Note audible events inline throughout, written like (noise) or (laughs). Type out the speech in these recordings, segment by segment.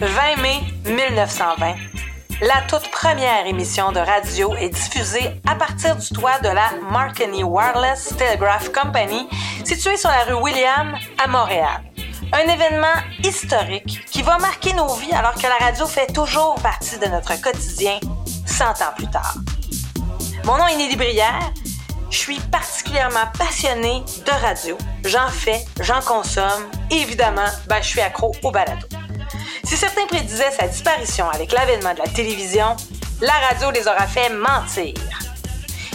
20 mai 1920. La toute première émission de radio est diffusée à partir du toit de la Marconi Wireless Telegraph Company, située sur la rue William à Montréal. Un événement historique qui va marquer nos vies alors que la radio fait toujours partie de notre quotidien 100 ans plus tard. Mon nom est Nelly Brière. Je suis particulièrement passionnée de radio. J'en fais, j'en consomme. Et évidemment, ben, je suis accro au balado. Si certains prédisaient sa disparition avec l'avènement de la télévision, la radio les aura fait mentir.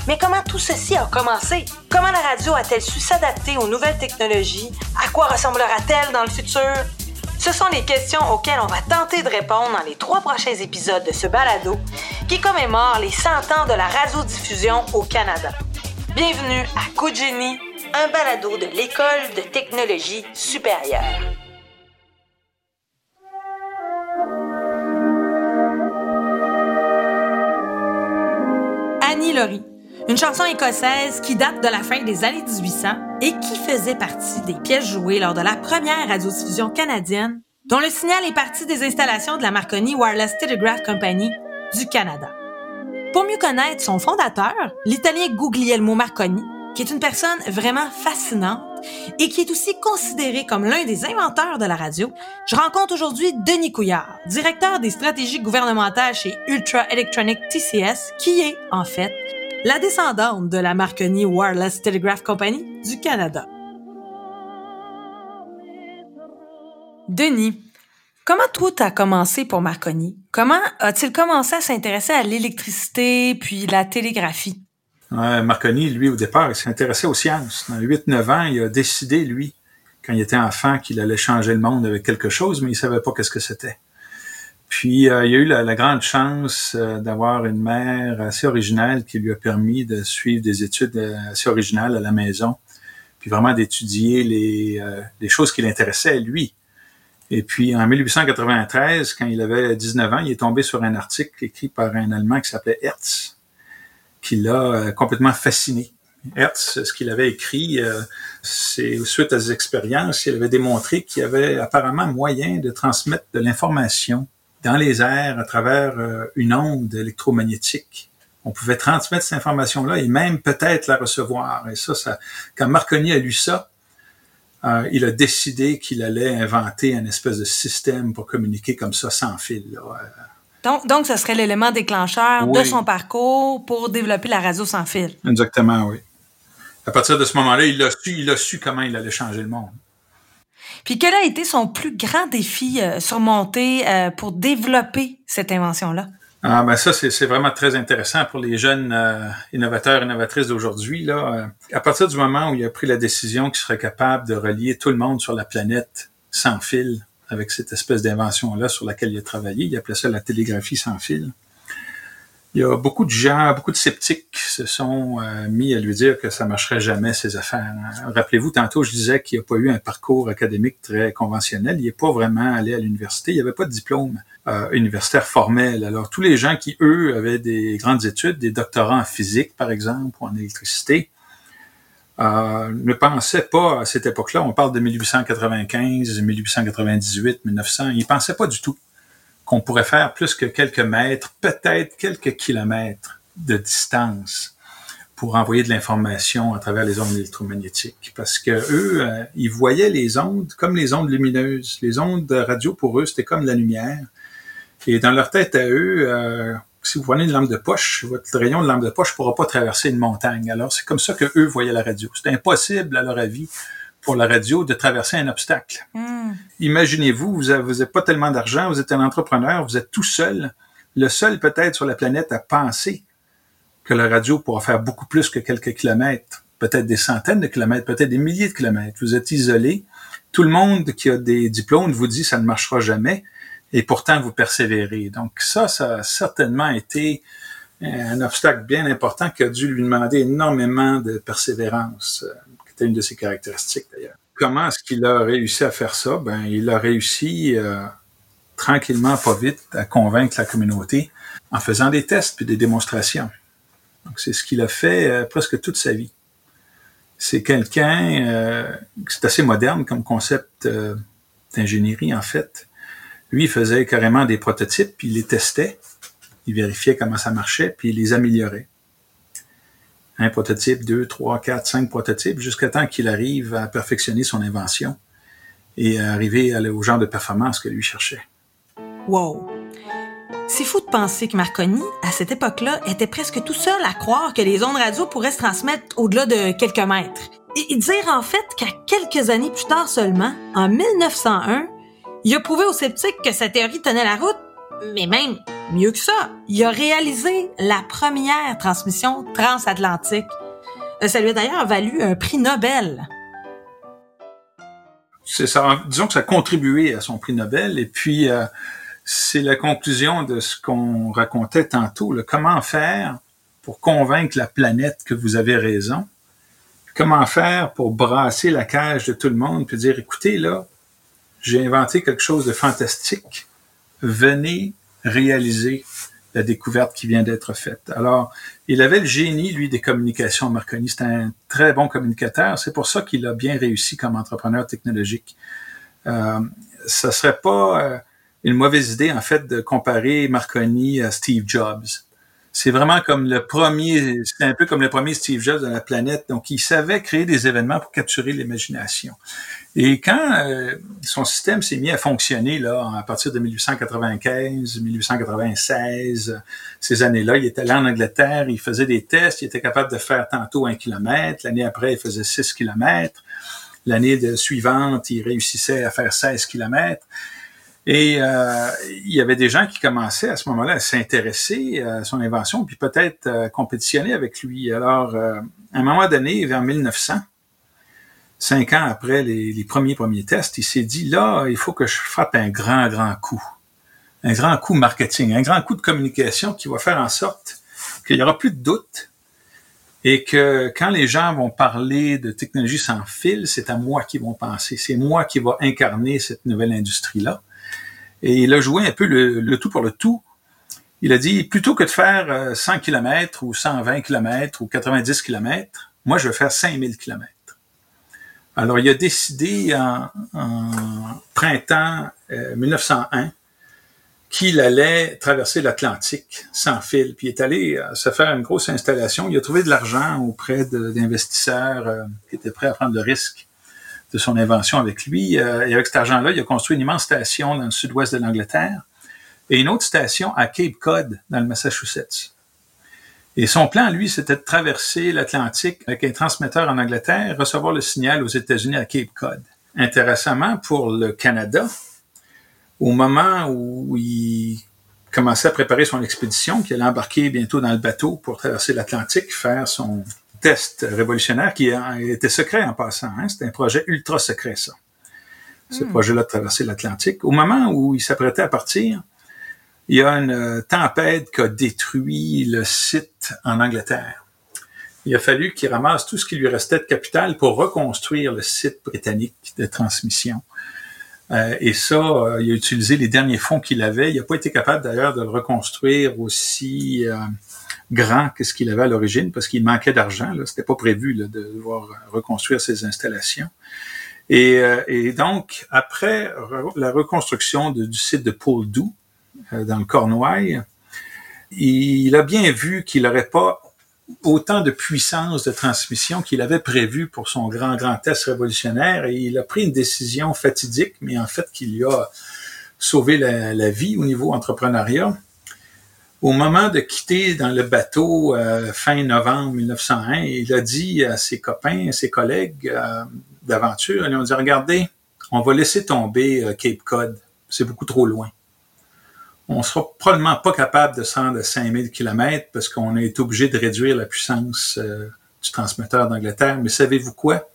Mais comment tout ceci a commencé? Comment la radio a-t-elle su s'adapter aux nouvelles technologies? À quoi ressemblera-t-elle dans le futur? Ce sont les questions auxquelles on va tenter de répondre dans les trois prochains épisodes de ce balado qui commémore les 100 ans de la radiodiffusion au Canada. Bienvenue à Coup un balado de l'École de technologie supérieure. Une chanson écossaise qui date de la fin des années 1800 et qui faisait partie des pièces jouées lors de la première radiodiffusion canadienne, dont le signal est parti des installations de la Marconi Wireless Telegraph Company du Canada. Pour mieux connaître son fondateur, l'Italien Guglielmo Marconi, qui est une personne vraiment fascinante et qui est aussi considéré comme l'un des inventeurs de la radio, je rencontre aujourd'hui Denis Couillard, directeur des stratégies gouvernementales chez Ultra Electronic TCS, qui est, en fait, la descendante de la Marconi Wireless Telegraph Company du Canada. Denis, comment tout a commencé pour Marconi? Comment a-t-il commencé à s'intéresser à l'électricité puis la télégraphie? Marconi, lui, au départ, il s'intéressait aux sciences. Dans 8-9 ans, il a décidé, lui, quand il était enfant, qu'il allait changer le monde avec quelque chose, mais il savait pas qu'est-ce que c'était. Puis, euh, il a eu la, grande chance euh, d'avoir une mère assez originale qui lui a permis de suivre des études euh, assez originales à la maison, puis vraiment d'étudier les, les choses qui l'intéressaient, lui. Et puis, en 1893, quand il avait 19 ans, il est tombé sur un article écrit par un Allemand qui s'appelait Hertz, qui l'a euh, complètement fasciné. Hertz, ce qu'il avait écrit, euh, c'est suite à ses expériences, il avait démontré qu'il y avait apparemment moyen de transmettre de l'information dans les airs à travers euh, une onde électromagnétique. On pouvait transmettre cette information-là et même peut-être la recevoir. Et ça, ça, quand Marconi a lu ça, il a décidé qu'il allait inventer un espèce de système pour communiquer comme ça sans fil. Là. Donc, donc, ce serait l'élément déclencheur de son parcours pour développer la radio sans fil. Exactement, oui. À partir de ce moment-là, il a su, il a su comment il allait changer le monde. Puis quel a été son plus grand défi euh, surmonté euh, pour développer cette invention-là? Ah ben ça, c'est vraiment très intéressant pour les jeunes euh, innovateurs, innovatrices d'aujourd'hui. Là, à partir du moment où il a pris la décision qu'il serait capable de relier tout le monde sur la planète sans fil, avec cette espèce d'invention-là sur laquelle il a travaillé. Il appelait ça la télégraphie sans fil. Il y a beaucoup de gens, beaucoup de sceptiques se sont euh, mis à lui dire que ça marcherait jamais ces affaires. Rappelez-vous, tantôt je disais qu'il n'a pas eu un parcours académique très conventionnel. Il n'est pas vraiment allé à l'université. Il n'y avait pas de diplôme euh, universitaire formel. Alors tous les gens qui eux avaient des grandes études, des doctorats en physique par exemple ou en électricité, euh, ne pensait pas à cette époque-là, on parle de 1895, 1898, 1900, il pensait pas du tout qu'on pourrait faire plus que quelques mètres, peut-être quelques kilomètres de distance pour envoyer de l'information à travers les ondes électromagnétiques. Parce que eux, euh, ils voyaient les ondes comme les ondes lumineuses. Les ondes de radio, pour eux, c'était comme la lumière. Et dans leur tête à eux, euh, si vous prenez une lampe de poche, votre rayon de lampe de poche ne pourra pas traverser une montagne. Alors, c'est comme ça que eux voyaient la radio. C'est impossible, à leur avis, pour la radio de traverser un obstacle. Hmm. Imaginez-vous, vous n'avez pas tellement d'argent, vous êtes un entrepreneur, vous êtes tout seul, le seul peut-être sur la planète à penser que la radio pourra faire beaucoup plus que quelques kilomètres, peut-être des centaines de kilomètres, peut-être des milliers de kilomètres. Vous êtes isolé. Tout le monde qui a des diplômes vous dit ça ne marchera jamais et pourtant vous persévérez. Donc ça, ça a certainement été un obstacle bien important qui a dû lui demander énormément de persévérance, euh, qui était une de ses caractéristiques d'ailleurs. Comment est-ce qu'il a réussi à faire ça? Ben, il a réussi euh, tranquillement, pas vite, à convaincre la communauté en faisant des tests puis des démonstrations. Donc c'est ce qu'il a fait euh, presque toute sa vie. C'est quelqu'un, c'est assez moderne comme concept d'ingénierie en fait Lui, faisait carrément des prototypes, puis il les testait, il vérifiait comment ça marchait, puis il les améliorait. Un prototype, deux, trois, quatre, cinq prototypes, jusqu'à temps qu'il arrive à perfectionner son invention et à arriver au genre de performance que lui cherchait. Wow! C'est fou de penser que Marconi, à cette époque-là, était presque tout seul à croire que les ondes radio pourraient se transmettre au-delà de quelques mètres. Et dire en fait qu'à quelques années plus tard seulement, en 1901, il a prouvé aux sceptiques que sa théorie tenait la route, mais même mieux que ça, il a réalisé la première transmission transatlantique. Euh, ça lui a d'ailleurs valu un prix Nobel. Ça, disons que ça a contribué à son prix Nobel, et puis euh, c'est la conclusion de ce qu'on racontait tantôt. Comment faire pour convaincre la planète que vous avez raison? Comment faire pour brasser la cage de tout le monde puis dire, écoutez, là, j'ai inventé quelque chose de fantastique. Venez réaliser la découverte qui vient d'être faite. Alors, il avait le génie, lui, des communications, Marconi. C'était un très bon communicateur. C'est pour ça qu'il a bien réussi comme entrepreneur technologique. Euh, ça serait pas... Euh, une mauvaise idée, en fait, de comparer Marconi à Steve Jobs. C'est vraiment comme le premier, c'est un peu comme le premier Steve Jobs de la planète. Donc, il savait créer des événements pour capturer l'imagination. Et quand euh, son système s'est mis à fonctionner là, à partir de 1895, 1896, ces années-là, il était allé en Angleterre, il faisait des tests, il était capable de faire tantôt un kilomètre, l'année après, il faisait six kilomètres, l'année suivante, il réussissait à faire 16 kilomètres. Et euh, il y avait des gens qui commençaient à ce moment-là à s'intéresser à son invention, puis peut-être euh, compétitionner avec lui. Alors, euh, à un moment donné, vers 1900, cinq ans après les, les premiers premiers tests, il s'est dit, là, il faut que je frappe un grand, grand coup. Un grand coup marketing, un grand coup de communication qui va faire en sorte qu'il n'y aura plus de doute et que quand les gens vont parler de technologie sans fil, c'est à moi qu'ils vont penser. C'est moi qui va incarner cette nouvelle industrie-là. Et il a joué un peu le, tout pour le tout. Il a dit, plutôt que de faire 100 km ou 120 km ou 90 km, moi, je vais faire 5000 km. Alors, il a décidé en, printemps 1901 euh, qu'il allait traverser l'Atlantique sans fil. Puis il est allé euh, se faire une grosse installation. Il a trouvé de l'argent auprès d'investisseurs euh, qui étaient prêts à prendre le risque de son invention avec lui. Euh, et avec cet argent-là, il a construit une immense station dans le sud-ouest de l'Angleterre et une autre station à Cape Cod, dans le Massachusetts. Et son plan, lui, c'était de traverser l'Atlantique avec un transmetteur en Angleterre, recevoir le signal aux États-Unis à Cape Cod. Intéressamment, pour le Canada, au moment où il commençait à préparer son expédition, qu'il allait embarquer bientôt dans le bateau pour traverser l'Atlantique, faire son, test révolutionnaire qui était secret en passant. Hein. C'était un projet ultra secret, ça. Ce hmm. projet-là de traverser l'Atlantique. Au moment où il s'apprêtait à partir, il y a une euh, tempête qui a détruit le site en Angleterre. Il a fallu qu'il ramasse tout ce qui lui restait de capital pour reconstruire le site britannique de transmission. Euh, et ça, euh, il a utilisé les derniers fonds qu'il avait. Il n'a pas été capable d'ailleurs de le reconstruire aussi grand que ce qu'il avait à l'origine parce qu'il manquait d'argent. Là, c'était pas prévu de devoir reconstruire ses installations. Et, euh, et donc après la reconstruction du site de Poldou euh, dans le Cornouailles, il a bien vu qu'il n'aurait pas autant de puissance de transmission qu'il avait prévu pour son grand, grand test révolutionnaire et il a pris une décision fatidique, mais en fait qui lui a sauvé la, la vie au niveau entrepreneuriat au moment de quitter dans le bateau euh, fin novembre 1901, il a dit à ses copains, à ses collègues euh, d'aventure, ils ont dit, regardez, on va laisser tomber euh, Cape Cod, c'est beaucoup trop loin. On sera probablement pas capable de se à 5000 km parce qu'on est obligé de réduire la puissance du transmetteur d'Angleterre. Mais savez-vous quoi?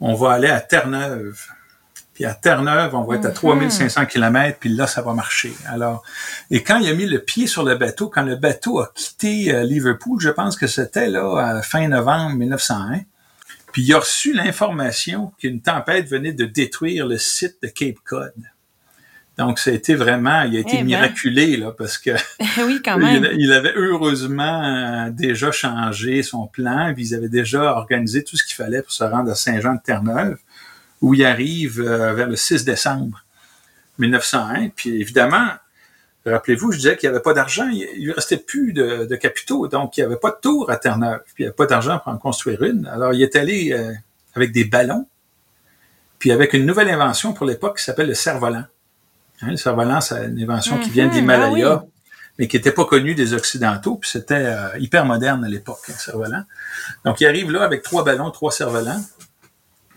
On va aller à Terre-Neuve. Puis à Terre-Neuve, on va être à 3500 mhm. km, puis là, ça va marcher. Alors, et quand il a mis le pied sur le bateau, quand le bateau a quitté euh, Liverpool, je pense que c'était là à fin novembre 1901, puis il a reçu l'information qu'une tempête venait de détruire le site de Cape Cod. Donc, ça a été vraiment, il a été eh ben. miraculé, là, parce que (laughs) oui, quand même. Il, avait heureusement euh, déjà changé son plan, puis ils avaient déjà organisé tout ce qu'il fallait pour se rendre à Saint-Jean de Terre-Neuve où il arrive euh, vers le 6 décembre. 1901. Puis évidemment, rappelez-vous, je disais qu'il n'y avait pas d'argent, il lui restait plus de, capitaux, donc il n'y avait pas de tour à Terre-Neuve, puis il n'y avait pas d'argent pour en construire une. Alors il est allé euh, avec des ballons, puis avec une nouvelle invention pour l'époque qui s'appelle le cerf-volant. Hein, le cerf-volant, c'est une invention qui vient de mhm. l'Himalaya, ben mais qui n'était pas connue des Occidentaux, puis c'était euh, hyper moderne à l'époque, un cerf-volant. Donc il arrive là avec trois ballons, trois cerfs-volants,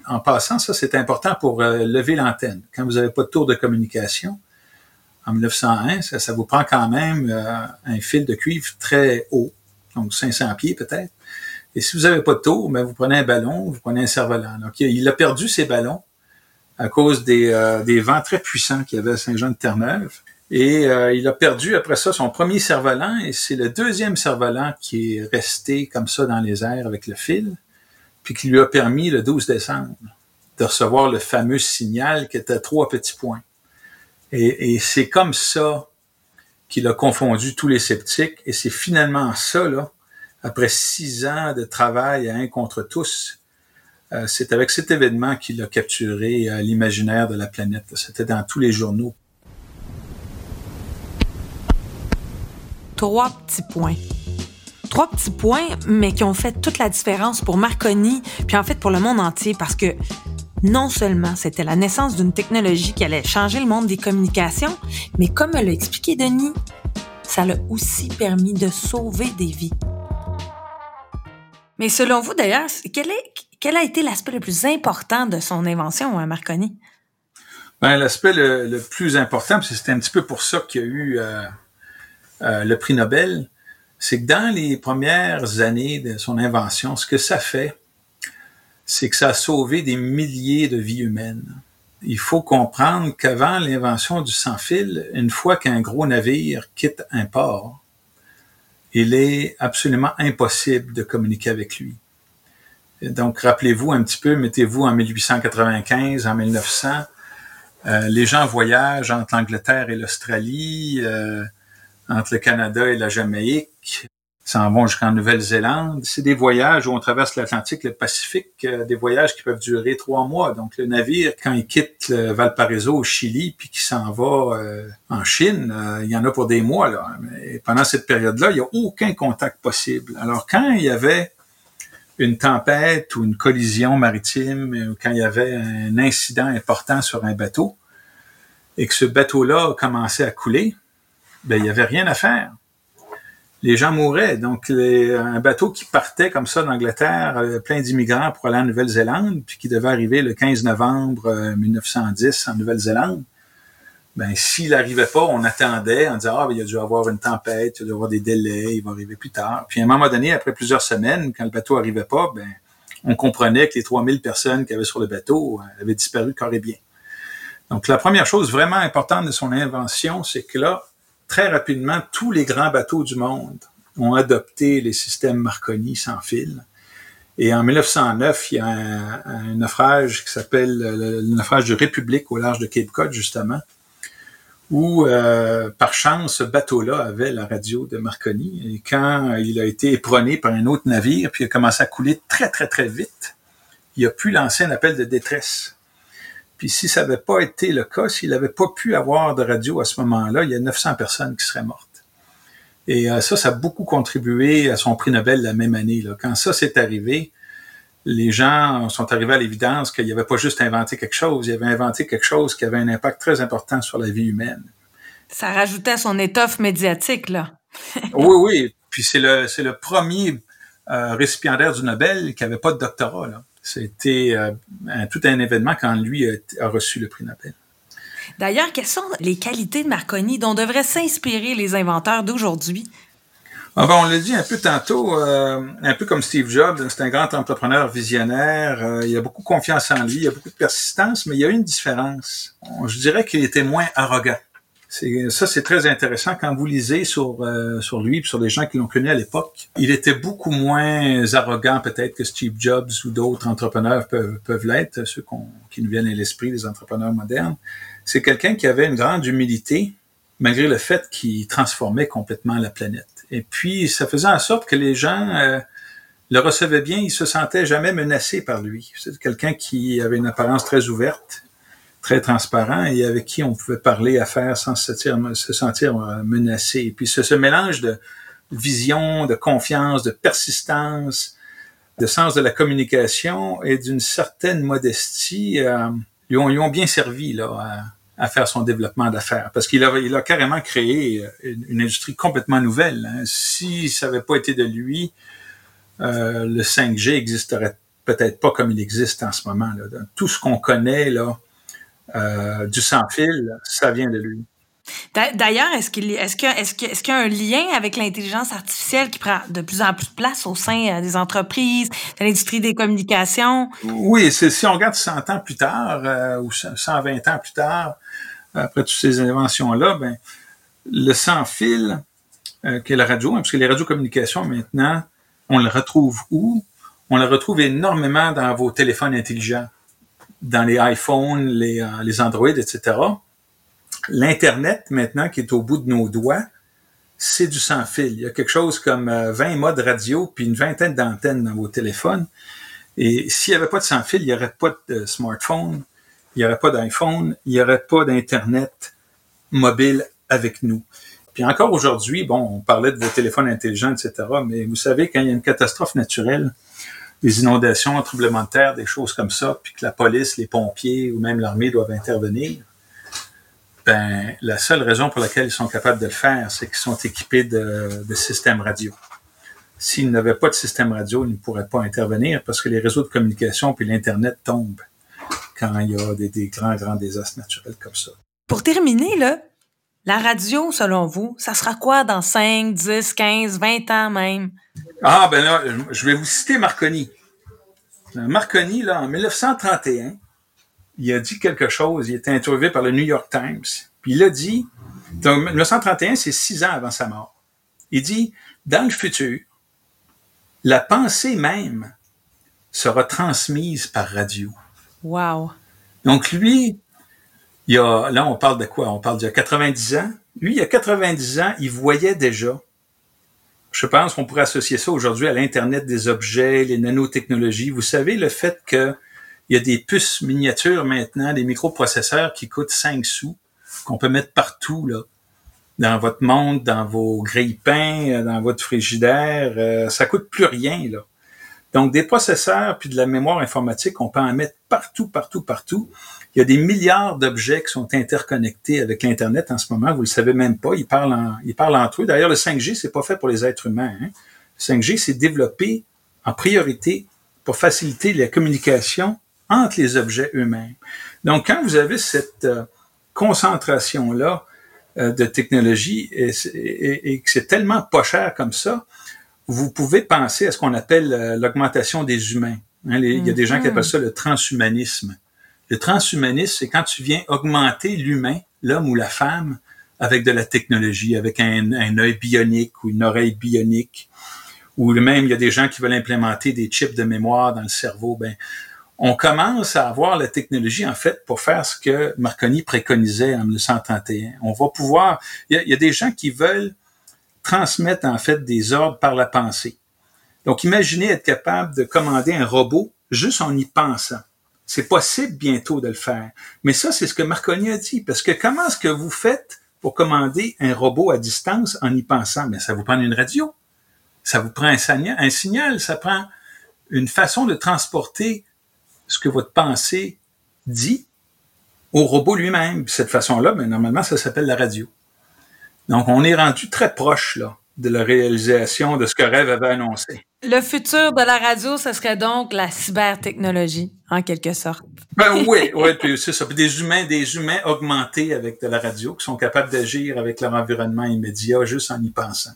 en passant, ça c'est important pour euh, lever l'antenne. Quand vous n'avez pas de tour de communication, en 1901, ça, vous prend quand même euh, un fil de cuivre très haut, donc 500 pieds peut-être. Et si vous n'avez pas de tour, ben, vous prenez un ballon, vous prenez un cerf-volant. Donc il a perdu ses ballons à cause des, euh, vents très puissants qu'il y avait à Saint-Jean-de-Terre-Neuve. Et il a perdu après ça son premier cerf-volant et c'est le deuxième cerf-volant qui est resté comme ça dans les airs avec le fil puis qui lui a permis le 12 décembre de recevoir le fameux signal qui était trois petits points. Et, c'est comme ça qu'il a confondu tous les sceptiques, et c'est finalement ça, là, après six ans de travail à un contre tous, euh, c'est avec cet événement qu'il a capturé euh, l'imaginaire de la planète. C'était dans tous les journaux. Trois petits points. Trois petits points, mais qui ont fait toute la différence pour Marconi, puis en fait pour le monde entier, parce que non seulement c'était la naissance d'une technologie qui allait changer le monde des communications, mais comme l'a expliqué Denis, ça l'a aussi permis de sauver des vies. Mais selon vous, d'ailleurs, quel, quel a été l'aspect le plus important de son invention, hein, Marconi? Ben, l'aspect le, plus important, c'est un petit peu pour ça qu'il y a eu euh, euh, le prix Nobel, c'est que dans les premières années de son invention, ce que ça fait, c'est que ça a sauvé des milliers de vies humaines. Il faut comprendre qu'avant l'invention du sans-fil, une fois qu'un gros navire quitte un port, il est absolument impossible de communiquer avec lui. donc, rappelez-vous un petit peu, mettez-vous en 1895, en 1900, euh, les gens voyagent entre l'Angleterre et l'Australie, euh, entre le Canada et la Jamaïque, s'en vont jusqu'en Nouvelle-Zélande. C'est des voyages où on traverse l'Atlantique, le Pacifique, euh, des voyages qui peuvent durer trois mois. Donc le navire, quand il quitte Valparaiso au Chili, puis qu'il s'en va euh, en Chine, euh, il y en a pour des mois. Là. Pendant cette période-là, il n'y a aucun contact possible. Alors quand il y avait une tempête ou une collision maritime, ou quand il y avait un incident important sur un bateau, et que ce bateau-là commençait à couler, ben, il n'y avait rien à faire. Les gens mouraient. Donc, un bateau qui partait comme ça d'Angleterre, euh, plein d'immigrants pour aller en Nouvelle-Zélande, puis qui devait arriver le 15 novembre 1910 euh, en Nouvelle-Zélande, ben, s'il n'arrivait pas, on attendait, on disait, ah, ben, il y a dû avoir une tempête, il y a dû avoir des délais, il va arriver plus tard. Puis, à un moment donné, après plusieurs semaines, quand le bateau arrivait pas, ben, on comprenait que les 3000 personnes qui avaient sur le bateau euh, avaient disparu bien. Donc, la première chose vraiment importante de son invention, c'est que là, très rapidement, tous les grands bateaux du monde ont adopté les systèmes Marconi sans fil. Et en 1909, il y a un, naufrage qui s'appelle le, naufrage de République au large de Cape Cod, justement, où, euh, par chance, ce bateau-là avait la radio de Marconi. Et quand il a été éperonné par un autre navire, puis il a commencé à couler très, très, très vite, il a pu lancer un appel de détresse. Puis si ça n'avait pas été le cas, s'il n'avait pas pu avoir de radio à ce moment-là, il y a 900 personnes qui seraient mortes. Et euh, ça, ça a beaucoup contribué à son prix Nobel la même année. Là. Quand ça s'est arrivé, les gens sont arrivés à l'évidence qu'il avait pas juste inventé quelque chose, il avait inventé quelque chose qui avait un impact très important sur la vie humaine. Ça rajoutait à son étoffe médiatique, là. (laughs) oui, oui. Puis c'est le, c'est le premier euh, récipiendaire du Nobel qui avait pas de doctorat, là. C'était euh, tout un événement quand lui a, reçu le prix Nobel. D'ailleurs, quelles sont les qualités de Marconi dont devraient s'inspirer les inventeurs d'aujourd'hui? Ah ben, on l'a dit un peu tantôt, euh, un peu comme Steve Jobs, c'est un grand entrepreneur visionnaire, euh, il a beaucoup confiance en lui, il a beaucoup de persistance, mais il y a une différence. Je dirais qu'il était moins arrogant ça, c'est très intéressant quand vous lisez sur euh, sur lui, sur les gens qui l'ont connu à l'époque. Il était beaucoup moins arrogant peut-être que Steve Jobs ou d'autres entrepreneurs peuvent, peuvent l'être, ceux qui nous viennent à l'esprit, les entrepreneurs modernes. C'est quelqu'un qui avait une grande humilité, malgré le fait qu'il transformait complètement la planète. Et puis, ça faisait en sorte que les gens euh, le recevaient bien, ils se sentaient jamais menacés par lui. C'est quelqu'un qui avait une apparence très ouverte, très transparent et avec qui on pouvait parler, affaires sans se sentir, se sentir menacé. Et puis ce, ce mélange de vision, de confiance, de persistance, de sens de la communication et d'une certaine modestie euh, lui, ont, lui, ont, bien servi là, à, à faire son développement d'affaires parce qu'il a, il a carrément créé une, une industrie complètement nouvelle. Hein. Si ça n'avait pas été de lui, euh, le 5G existerait peut-être pas comme il existe en ce moment. Là. Tout ce qu'on connaît là, euh, du sans-fil, ça vient de lui. D'ailleurs, est-ce qu'il est y a un lien avec l'intelligence artificielle qui prend de plus en plus de place au sein euh, des entreprises, de l'industrie des communications? Oui, si on regarde 100 ans plus tard euh, ou 120 ans plus tard, après toutes ces inventions-là, ben, le sans-fil, euh, qui est la radio, hein, parce que les radiocommunications maintenant, on le retrouve où? On le retrouve énormément dans vos téléphones intelligents, dans les iPhones, les, euh, les Android, etc. L'Internet, maintenant, qui est au bout de nos doigts, c'est du sans fil. Il y a quelque chose comme 20 euh, modes radio puis une vingtaine d'antennes dans vos téléphones. Et s'il n'y avait pas de sans fil, il n'y aurait pas de smartphone, il n'y aurait pas d'iPhone, il n'y aurait pas d'Internet mobile avec nous. Puis encore aujourd'hui, bon, on parlait de vos téléphones intelligents, etc., mais vous savez, quand il y a une catastrophe naturelle, des inondations, un tremblement de terre, des choses comme ça, puis que la police, les pompiers ou même l'armée doivent intervenir, ben, la seule raison pour laquelle ils sont capables de le faire, c'est qu'ils sont équipés de, systèmes radio. S'ils n'avaient pas de système radio, ils ne pourraient pas intervenir parce que les réseaux de communication puis l'Internet tombent quand il y a des grands, grands désastres naturels comme ça. Pour terminer, là, la radio, selon vous, ça sera quoi dans 5, 10, 15, 20 ans même? Ah, ben là, je vais vous citer Marconi. Marconi, là, en 1931, il a dit quelque chose. Il était interviewé par le New York Times. Puis il a dit, donc 1931, c'est six ans avant sa mort. Il dit, dans le futur, la pensée même sera transmise par radio. Wow. Donc lui, il y a, là, on parle de quoi? On parle d'il y a 90 ans? Lui, il y a 90 ans, il voyait déjà. Je pense qu'on pourrait associer ça aujourd'hui à l'Internet des objets, les nanotechnologies. Vous savez, le fait que il y a des puces miniatures maintenant, des microprocesseurs qui coûtent 5 sous, qu'on peut mettre partout, là. Dans votre monde, dans vos grille-pains, dans votre frigidaire. Euh, ça coûte plus rien, là. Donc, des processeurs puis de la mémoire informatique, on peut en mettre partout, partout, partout. Il y a des milliards d'objets qui sont interconnectés avec l'Internet en ce moment. Vous le savez même pas. Ils parlent, en, ils parlent entre eux. D'ailleurs, le 5G, c'est pas fait pour les êtres humains. Hein. Le 5G, c'est développé en priorité pour faciliter la communication entre les objets eux-mêmes. Donc, quand vous avez cette euh, concentration-là euh, de technologie et, et, et que c'est tellement pas cher comme ça, vous pouvez penser à ce qu'on appelle euh, l'augmentation des humains. Hein, Il y a des gens qui appellent ça le transhumanisme. Le transhumanisme, c'est quand tu viens augmenter l'humain, l'homme ou la femme, avec de la technologie, avec un, œil bionique ou une oreille bionique, ou même il y a des gens qui veulent implémenter des chips de mémoire dans le cerveau. Ben, on commence à avoir la technologie en fait pour faire ce que Marconi préconisait en 1931. On va pouvoir. Il y a des gens qui veulent transmettre en fait des ordres par la pensée. Donc, imaginez être capable de commander un robot juste en y pensant. C'est possible bientôt de le faire. Mais ça, c'est ce que Marconi a dit. Parce que comment est-ce que vous faites pour commander un robot à distance en y pensant? Mais ça vous prend une radio. Ça vous prend un signal, un signal. Ça prend une façon de transporter ce que votre pensée dit au robot lui-même. Cette façon-là, mais ben, normalement, ça s'appelle la radio. Donc, on est rendu très proche, là, de la réalisation de ce que Rêve avait annoncé. Le futur de la radio, ce serait donc la cybertechnologie, en quelque sorte. Ben (laughs) oui, oui, puis c'est ça. Puis des humains, des humains augmentés avec de la radio, qui sont capables d'agir avec leur environnement immédiat juste en y pensant.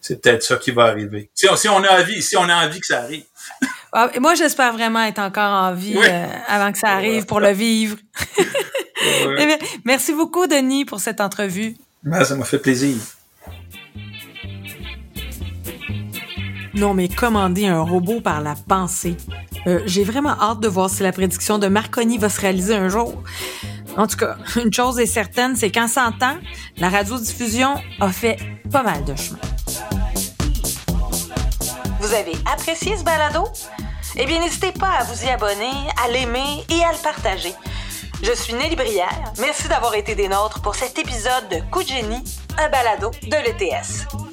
C'est peut-être ça qui va arriver. Si on, si on a envie, si on a envie que ça arrive. (laughs) Ah, moi, j'espère vraiment être encore en vie euh, avant que ça arrive pour le vivre. (laughs) Eh merci beaucoup, Denis, pour cette entrevue. Ben, ça m'a fait plaisir. Non, mais commander un robot par la pensée. Euh, j'ai vraiment hâte de voir si la prédiction de Marconi va se réaliser un jour. En tout cas, (laughs) une chose est certaine, c'est qu'en 100 ans, la radiodiffusion a fait pas mal de chemin. Vous avez apprécié ce balado? Eh bien, n'hésitez pas à vous y abonner, à l'aimer et à le partager. Je suis Nelly Brière. Merci d'avoir été des nôtres pour cet épisode de Coup un balado de l'ETS.